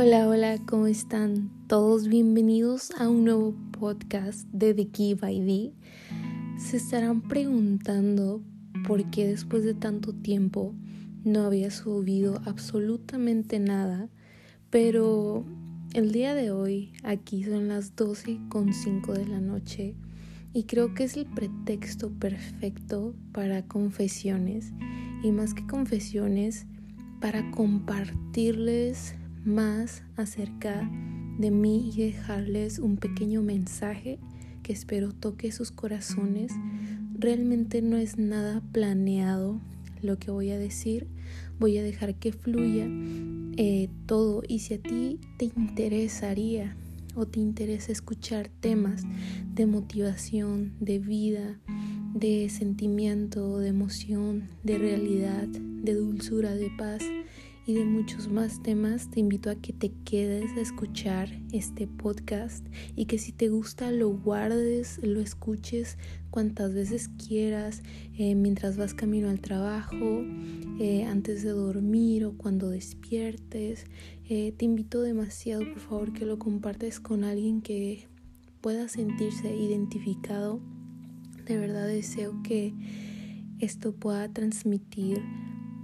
Hola, hola, ¿cómo están? Todos bienvenidos a un nuevo podcast de The Key by D. Se estarán preguntando por qué después de tanto tiempo no había subido absolutamente nada, pero el día de hoy aquí son las 12 con 5 de la noche y creo que es el pretexto perfecto para confesiones y más que confesiones para compartirles más acerca de mí y dejarles un pequeño mensaje que espero toque sus corazones. Realmente no es nada planeado lo que voy a decir, voy a dejar que fluya eh, todo y si a ti te interesaría o te interesa escuchar temas de motivación, de vida, de sentimiento, de emoción, de realidad, de dulzura, de paz, y de muchos más temas, te invito a que te quedes a escuchar este podcast y que si te gusta lo guardes, lo escuches cuantas veces quieras, eh, mientras vas camino al trabajo, eh, antes de dormir o cuando despiertes. Eh, te invito demasiado, por favor, que lo compartes con alguien que pueda sentirse identificado. De verdad deseo que esto pueda transmitir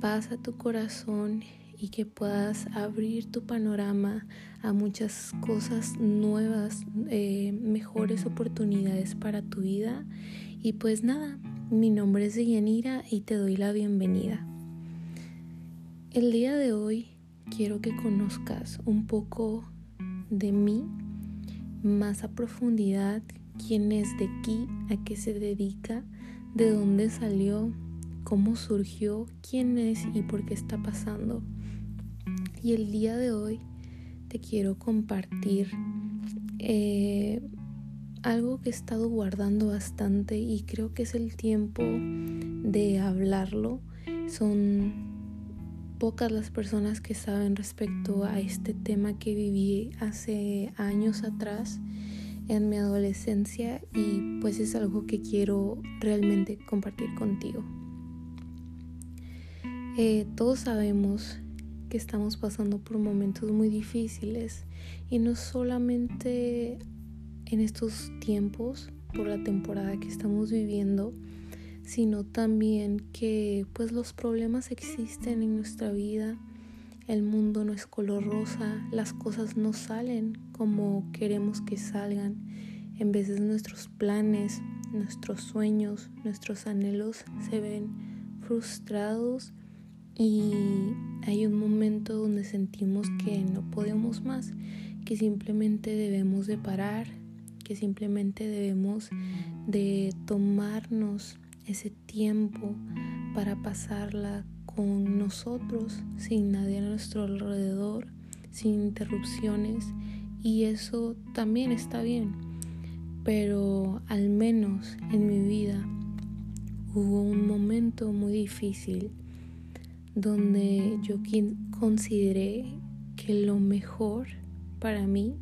paz a tu corazón y que puedas abrir tu panorama a muchas cosas nuevas, eh, mejores oportunidades para tu vida. Y pues nada, mi nombre es Yanira y te doy la bienvenida. El día de hoy quiero que conozcas un poco de mí, más a profundidad, quién es de aquí, a qué se dedica, de dónde salió, cómo surgió, quién es y por qué está pasando. Y el día de hoy te quiero compartir eh, algo que he estado guardando bastante y creo que es el tiempo de hablarlo. Son pocas las personas que saben respecto a este tema que viví hace años atrás en mi adolescencia y pues es algo que quiero realmente compartir contigo. Eh, todos sabemos estamos pasando por momentos muy difíciles y no solamente en estos tiempos por la temporada que estamos viviendo, sino también que pues los problemas existen en nuestra vida. El mundo no es color rosa, las cosas no salen como queremos que salgan. En veces nuestros planes, nuestros sueños, nuestros anhelos se ven frustrados y hay un momento donde sentimos que no podemos más, que simplemente debemos de parar, que simplemente debemos de tomarnos ese tiempo para pasarla con nosotros, sin nadie a nuestro alrededor, sin interrupciones. Y eso también está bien, pero al menos en mi vida hubo un momento muy difícil donde yo consideré que lo mejor para mí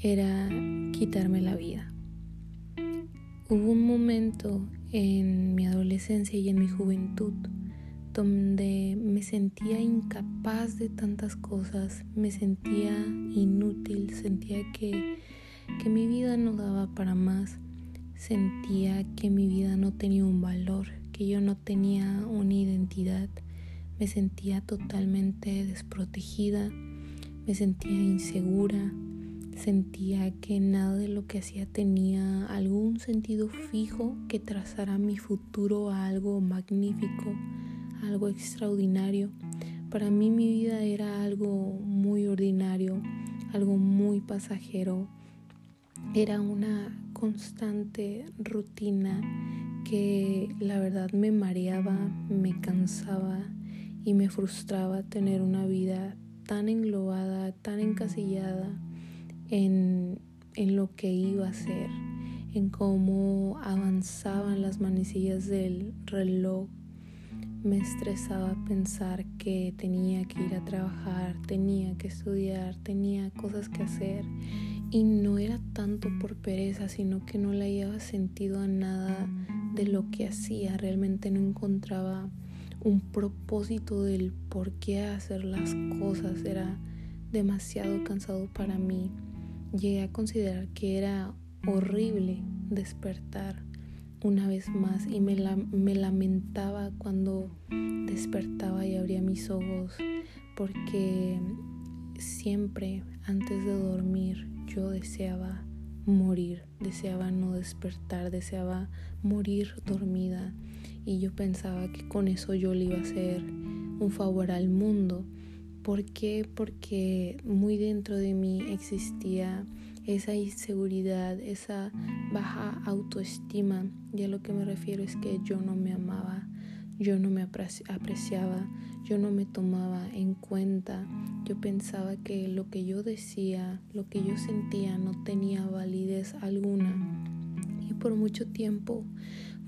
era quitarme la vida. Hubo un momento en mi adolescencia y en mi juventud donde me sentía incapaz de tantas cosas, me sentía inútil, sentía que, que mi vida no daba para más, sentía que mi vida no tenía un valor, que yo no tenía una identidad me sentía totalmente desprotegida, me sentía insegura, sentía que nada de lo que hacía tenía algún sentido fijo que trazara mi futuro a algo magnífico, algo extraordinario. Para mí mi vida era algo muy ordinario, algo muy pasajero. Era una constante rutina que la verdad me mareaba, me cansaba y me frustraba tener una vida tan englobada, tan encasillada en, en lo que iba a ser, en cómo avanzaban las manecillas del reloj. Me estresaba pensar que tenía que ir a trabajar, tenía que estudiar, tenía cosas que hacer y no era tanto por pereza, sino que no le había sentido a nada de lo que hacía, realmente no encontraba un propósito del por qué hacer las cosas, era demasiado cansado para mí. Llegué a considerar que era horrible despertar una vez más y me, me lamentaba cuando despertaba y abría mis ojos porque siempre antes de dormir yo deseaba morir, deseaba no despertar, deseaba morir dormida y yo pensaba que con eso yo le iba a hacer un favor al mundo. ¿Por qué? Porque muy dentro de mí existía esa inseguridad, esa baja autoestima y a lo que me refiero es que yo no me amaba, yo no me apreciaba, yo no me tomaba en cuenta, yo pensaba que lo que yo decía, lo que yo sentía no tenía validez alguna y por mucho tiempo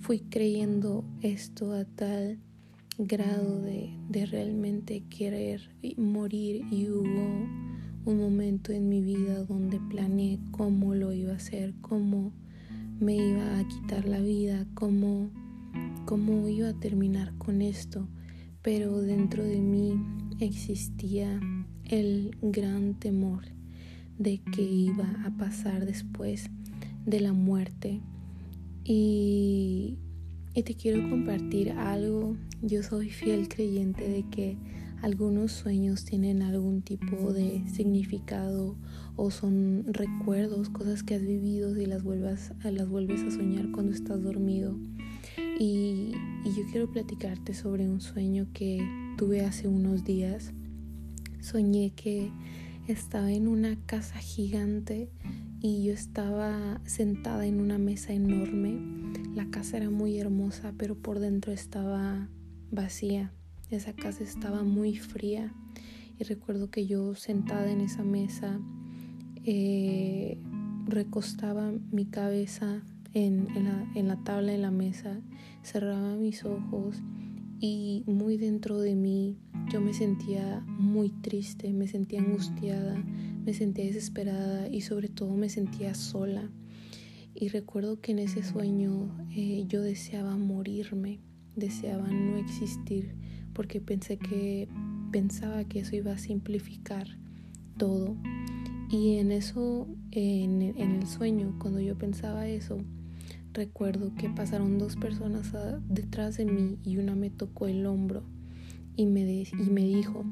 fui creyendo esto a tal grado de, de realmente querer morir y hubo un momento en mi vida donde planeé cómo lo iba a hacer, cómo me iba a quitar la vida, cómo cómo iba a terminar con esto, pero dentro de mí existía el gran temor de que iba a pasar después de la muerte. Y, te quiero compartir algo. Yo soy fiel creyente de que algunos sueños tienen algún tipo de significado o son recuerdos, cosas que has vivido y las vuelvas, las vuelves a soñar cuando estás dormido. Y, yo quiero platicarte sobre un sueño que tuve hace unos días. Soñé que estaba en una casa gigante y yo estaba sentada en una mesa enorme. La casa era muy hermosa, pero por dentro estaba vacía. Esa casa estaba muy fría. Y recuerdo que yo sentada en esa mesa eh, recostaba mi cabeza en, la, en la tabla de la mesa, cerraba mis ojos y muy dentro de mí yo me sentía muy triste, me sentía angustiada, me sentía desesperada y sobre todo me sentía sola. Y recuerdo que en ese sueño eh, yo deseaba morirme, deseaba no existir, porque pensé que pensaba que eso iba a simplificar todo. Y en eso, en, el sueño, cuando yo pensaba eso, Recuerdo que pasaron dos personas detrás de mí y una me tocó el hombro y me, y me dijo,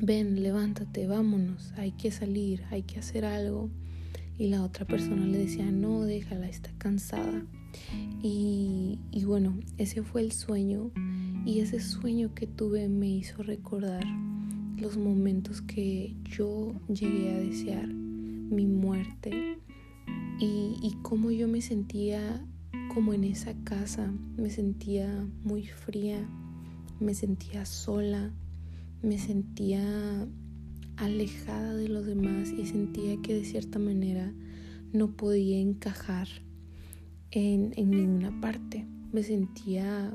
ven, levántate, vámonos, hay que salir, hay que hacer algo. Y la otra persona le decía, no, déjala, está cansada. Y, y bueno, ese fue el sueño y ese sueño que tuve me hizo recordar los momentos que yo llegué a desear, mi muerte, y, y cómo yo me sentía como en esa casa, me sentía muy fría, me sentía sola, me sentía alejada de los demás y sentía que de cierta manera no podía encajar en, en ninguna parte. Me sentía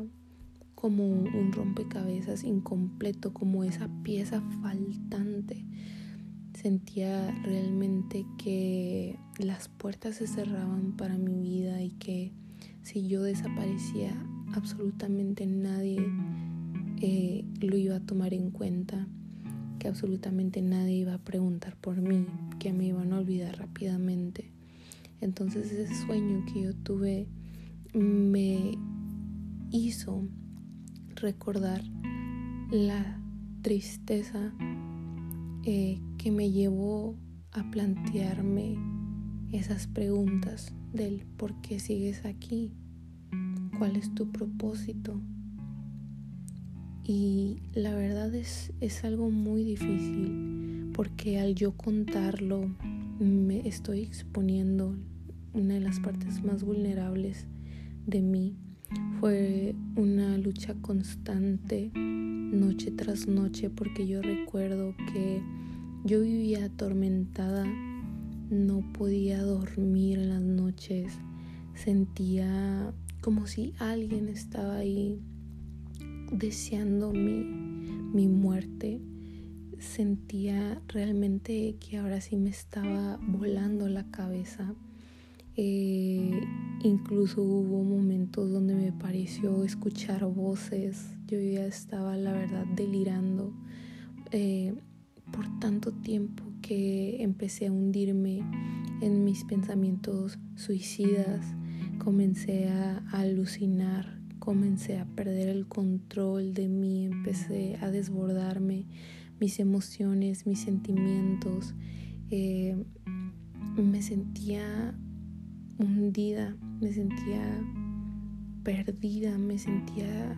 como un rompecabezas incompleto, como esa pieza faltante sentía realmente que las puertas se cerraban para mi vida y que si yo desaparecía absolutamente nadie eh, lo iba a tomar en cuenta, que absolutamente nadie iba a preguntar por mí, que me iban a olvidar rápidamente. Entonces ese sueño que yo tuve me hizo recordar la tristeza eh, que me llevó a plantearme esas preguntas del por qué sigues aquí, cuál es tu propósito. Y la verdad es, es algo muy difícil porque al yo contarlo me estoy exponiendo una de las partes más vulnerables de mí. Fue una lucha constante noche tras noche porque yo recuerdo que yo vivía atormentada, no podía dormir en las noches, sentía como si alguien estaba ahí deseando mi, mi muerte. Sentía realmente que ahora sí me estaba volando la cabeza. Eh, incluso hubo momentos donde me pareció escuchar voces. Yo ya estaba, la verdad, delirando. Eh, por tanto tiempo que empecé a hundirme en mis pensamientos suicidas, comencé a, alucinar, comencé a perder el control de mí, empecé a desbordarme mis emociones, mis sentimientos. Eh, me sentía hundida, me sentía perdida, me sentía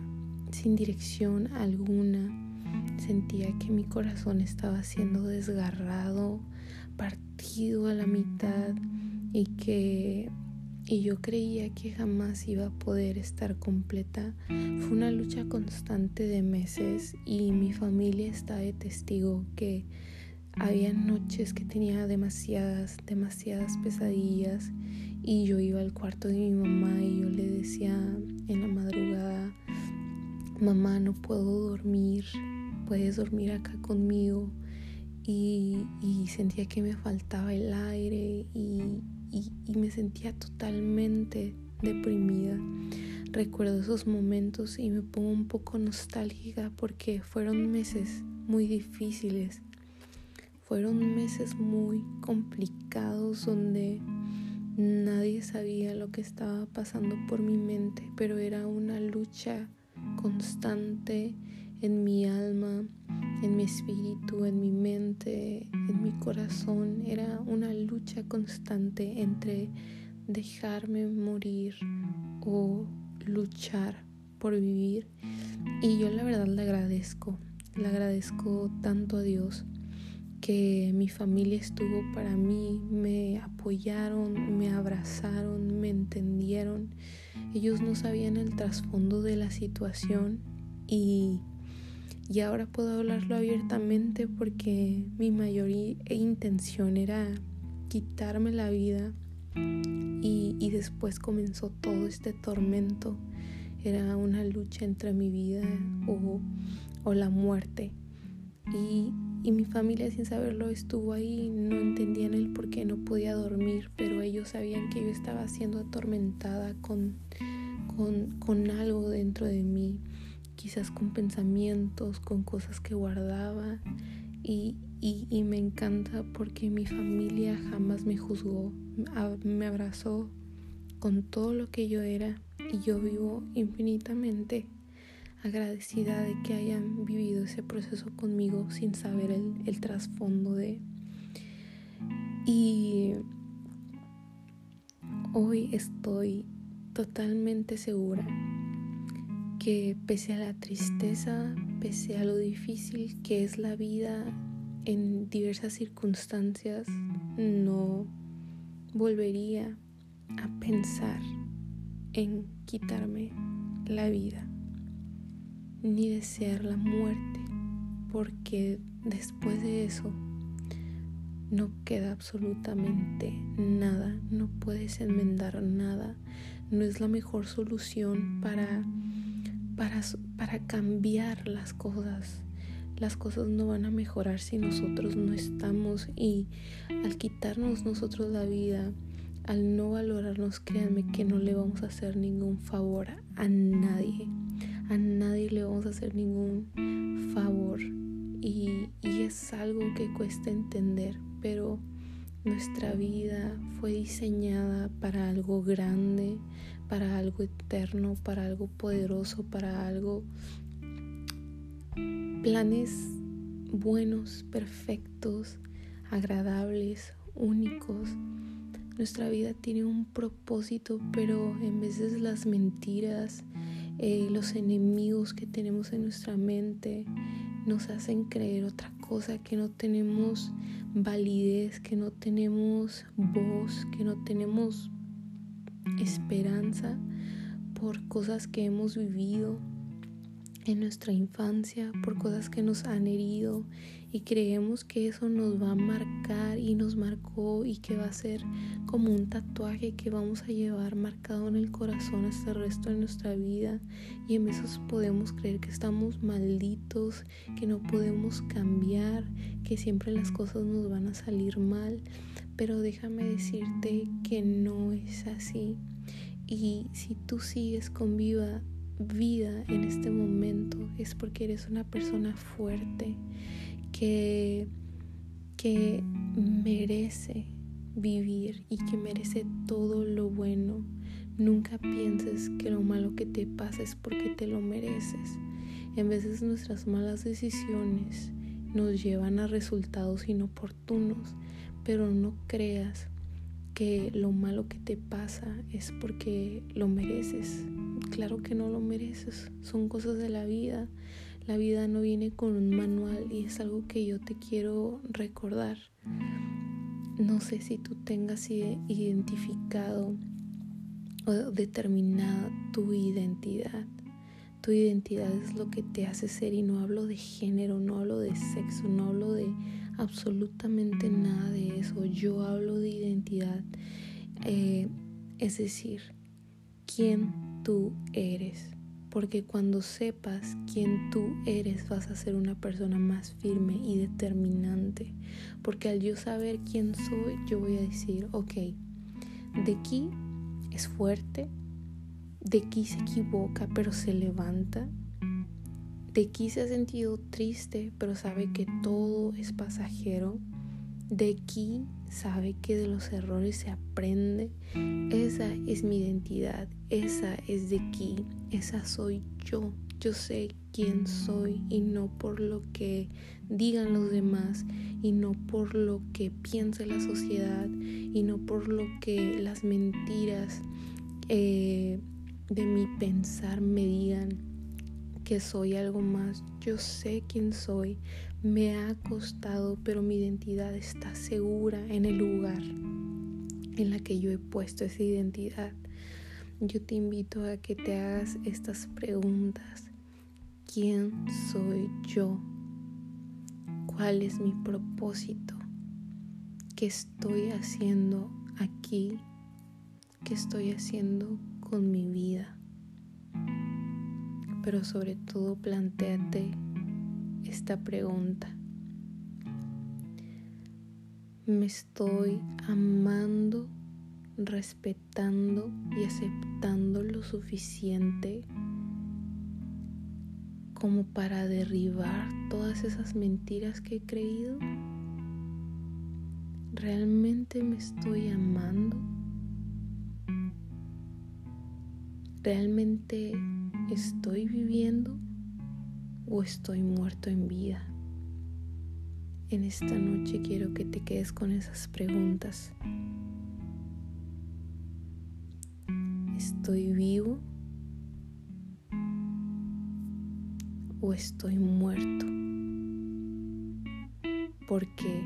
sin dirección alguna. Sentía que mi corazón estaba siendo desgarrado, partido a la mitad y que y yo creía que jamás iba a poder estar completa. Fue una lucha constante de meses y mi familia está de testigo que había noches que tenía demasiadas, demasiadas pesadillas y yo iba al cuarto de mi mamá y yo le decía en la madrugada, mamá no puedo dormir, puedes dormir acá conmigo. Y, y sentía que me faltaba el aire y, y, me sentía totalmente deprimida. Recuerdo esos momentos y me pongo un poco nostálgica porque fueron meses muy difíciles. Fueron meses muy complicados donde nadie sabía lo que estaba pasando por mi mente, pero era una lucha constante en mi alma, en mi espíritu, en mi mente, en mi corazón. Era una lucha constante entre dejarme morir o luchar por vivir. Y yo la verdad le agradezco, le agradezco tanto a Dios que mi familia estuvo para mí, me apoyaron, me abrazaron, me entendieron. Ellos no sabían el trasfondo de la situación y y ahora puedo hablarlo abiertamente porque mi mayor intención era quitarme la vida y, después comenzó todo este tormento. Era una lucha entre mi vida o, la muerte. Y, mi familia sin saberlo estuvo ahí, no entendían el por qué no podía dormir, pero ellos sabían que yo estaba siendo atormentada con, con algo dentro de mí quizás con pensamientos, con cosas que guardaba. Y, me encanta porque mi familia jamás me juzgó, me abrazó con todo lo que yo era. Y yo vivo infinitamente agradecida de que hayan vivido ese proceso conmigo sin saber el, el trasfondo de... Y hoy estoy totalmente segura que pese a la tristeza, pese a lo difícil que es la vida en diversas circunstancias, no volvería a pensar en quitarme la vida ni desear la muerte, porque después de eso no queda absolutamente nada, no puedes enmendar nada, no es la mejor solución para para, para cambiar las cosas. Las cosas no van a mejorar si nosotros no estamos y al quitarnos nosotros la vida, al no valorarnos, créanme que no le vamos a hacer ningún favor a nadie. A nadie le vamos a hacer ningún favor. Y, y es algo que cuesta entender, pero nuestra vida fue diseñada para algo grande, para algo eterno, para algo poderoso, para algo... Planes buenos, perfectos, agradables, únicos. Nuestra vida tiene un propósito, pero en de las mentiras, eh, los enemigos que tenemos en nuestra mente nos hacen creer otra cosa, que no tenemos validez, que no tenemos voz, que no tenemos esperanza por cosas que hemos vivido en nuestra infancia, por cosas que nos han herido y creemos que eso nos va a marcar y nos marcó y que va a ser como un tatuaje que vamos a llevar marcado en el corazón hasta el resto de nuestra vida y en veces podemos creer que estamos malditos, que no podemos cambiar, que siempre las cosas nos van a salir mal, pero déjame decirte que no es así. Y si tú sigues con viva vida en este momento es porque eres una persona fuerte que que merece vivir y que merece todo lo bueno. Nunca pienses que lo malo que te pasa es porque te lo mereces. En veces nuestras malas decisiones nos llevan a resultados inoportunos, pero no creas que lo malo que te pasa es porque lo mereces. Claro que no lo mereces, son cosas de la vida. La vida no viene con un manual y es algo que yo te quiero recordar. No sé si tú tengas identificado o determinada tu identidad. Tu identidad es lo que te hace ser y no hablo de género, no hablo de sexo, no hablo de absolutamente nada de eso. Yo hablo de identidad, eh, es decir, quién tú eres. Porque cuando sepas quién tú eres vas a ser una persona más firme y determinante. Porque al yo saber quién soy, yo voy a decir, ok, de aquí es fuerte, de aquí se equivoca pero se levanta. De aquí se ha sentido triste pero sabe que todo es pasajero. De aquí sabe que de los errores se aprende. Esa es mi identidad, esa es de aquí, esa soy yo. Yo sé quién soy y no por lo que digan los demás y no por lo que piense la sociedad y no por lo que las mentiras eh, de mi pensar me digan que soy algo más. Yo sé quién soy, me ha costado, pero mi identidad está segura en el lugar en la que yo he puesto esa identidad. Yo te invito a que te hagas estas preguntas. ¿Quién soy yo? ¿Cuál es mi propósito? ¿Qué estoy haciendo aquí? ¿Qué estoy haciendo con mi vida. Pero sobre todo planteate esta pregunta. ¿Me estoy amando, respetando y aceptando lo suficiente como para derribar todas esas mentiras que he creído? ¿Realmente me estoy amando? ¿Realmente estoy viviendo o estoy muerto en vida? En esta noche quiero que te quedes con esas preguntas. ¿Estoy vivo o estoy muerto? Porque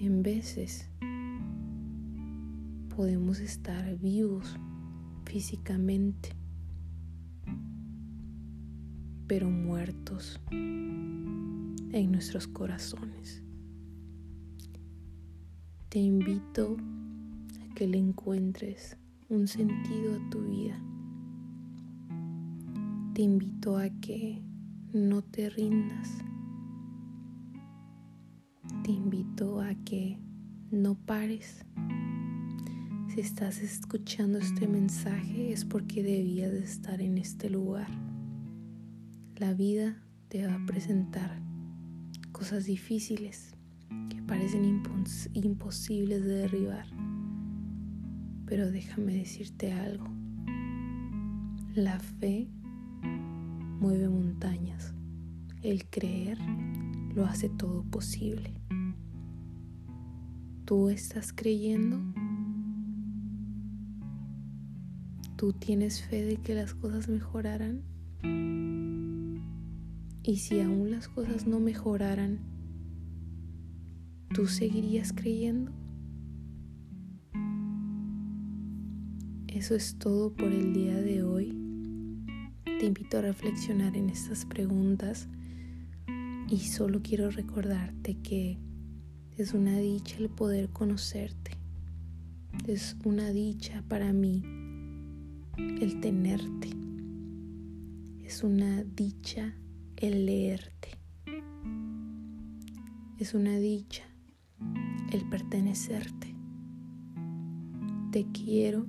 en veces podemos estar vivos físicamente, pero muertos en nuestros corazones. Te invito a que le encuentres un sentido a tu vida. Te invito a que no te rindas. Te invito a que no pares si estás escuchando este mensaje es porque debías de estar en este lugar. La vida te va a presentar cosas difíciles que parecen imposibles de derribar. Pero déjame decirte algo. La fe mueve montañas. El creer lo hace todo posible. ¿Tú estás creyendo? ¿Tú tienes fe de que las cosas mejorarán? Y si aún las cosas no mejoraran, ¿tú seguirías creyendo? Eso es todo por el día de hoy. Te invito a reflexionar en estas preguntas y solo quiero recordarte que es una dicha el poder conocerte. Es una dicha para mí el tenerte. Es una dicha el leerte. Es una dicha el pertenecerte. Te quiero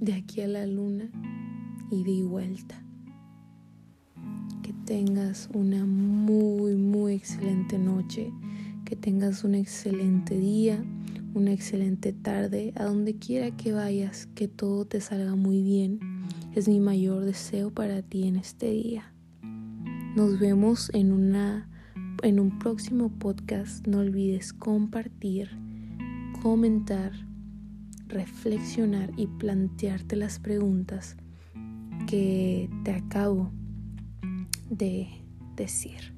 de aquí a la luna y de vuelta. Que tengas una muy, muy excelente noche. que tengas un excelente día, una excelente tarde, a donde quiera que vayas, que todo te salga muy bien. Es mi mayor deseo para ti en este día. Nos vemos en una en un próximo podcast. No olvides compartir, comentar, reflexionar y plantearte las preguntas que te acabo de decir.